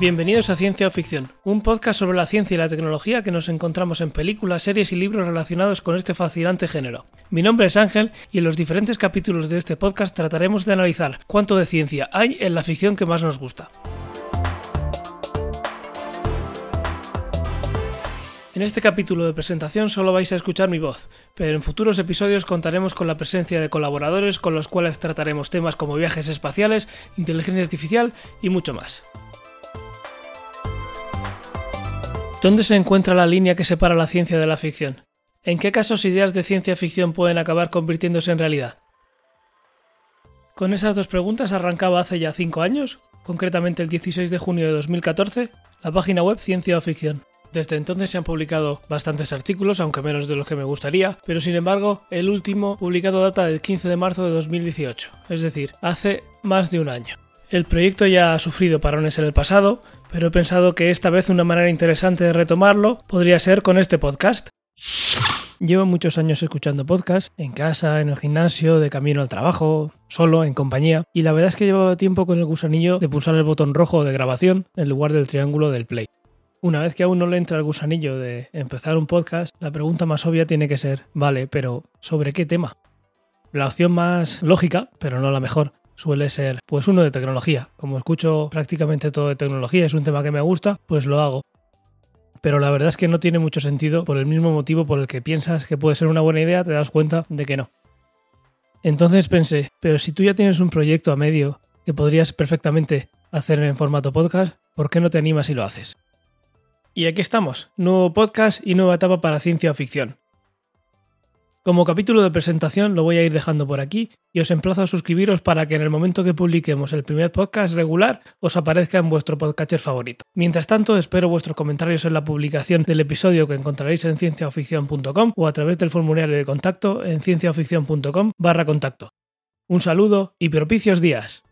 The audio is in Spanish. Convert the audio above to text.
Bienvenidos a Ciencia o Ficción, un podcast sobre la ciencia y la tecnología que nos encontramos en películas, series y libros relacionados con este fascinante género. Mi nombre es Ángel y en los diferentes capítulos de este podcast trataremos de analizar cuánto de ciencia hay en la ficción que más nos gusta. En este capítulo de presentación solo vais a escuchar mi voz, pero en futuros episodios contaremos con la presencia de colaboradores con los cuales trataremos temas como viajes espaciales, inteligencia artificial y mucho más. ¿Dónde se encuentra la línea que separa la ciencia de la ficción? ¿En qué casos ideas de ciencia ficción pueden acabar convirtiéndose en realidad? Con esas dos preguntas arrancaba hace ya 5 años, concretamente el 16 de junio de 2014, la página web Ciencia o Ficción. Desde entonces se han publicado bastantes artículos, aunque menos de los que me gustaría, pero sin embargo el último publicado data del 15 de marzo de 2018, es decir, hace más de un año. El proyecto ya ha sufrido parones en el pasado, pero he pensado que esta vez una manera interesante de retomarlo podría ser con este podcast. Llevo muchos años escuchando podcasts, en casa, en el gimnasio, de camino al trabajo, solo, en compañía, y la verdad es que llevaba tiempo con el gusanillo de pulsar el botón rojo de grabación en lugar del triángulo del play. Una vez que a uno le entra el gusanillo de empezar un podcast, la pregunta más obvia tiene que ser, vale, pero ¿sobre qué tema? La opción más lógica, pero no la mejor, suele ser pues uno de tecnología. Como escucho prácticamente todo de tecnología, es un tema que me gusta, pues lo hago. Pero la verdad es que no tiene mucho sentido por el mismo motivo por el que piensas que puede ser una buena idea, te das cuenta de que no. Entonces pensé, pero si tú ya tienes un proyecto a medio que podrías perfectamente hacer en formato podcast, ¿por qué no te animas y lo haces? Y aquí estamos, nuevo podcast y nueva etapa para ciencia ficción. Como capítulo de presentación lo voy a ir dejando por aquí y os emplazo a suscribiros para que en el momento que publiquemos el primer podcast regular os aparezca en vuestro podcatcher favorito. Mientras tanto, espero vuestros comentarios en la publicación del episodio que encontraréis en cienciaoficción.com o a través del formulario de contacto en cienciaoficción.com barra contacto. Un saludo y propicios días.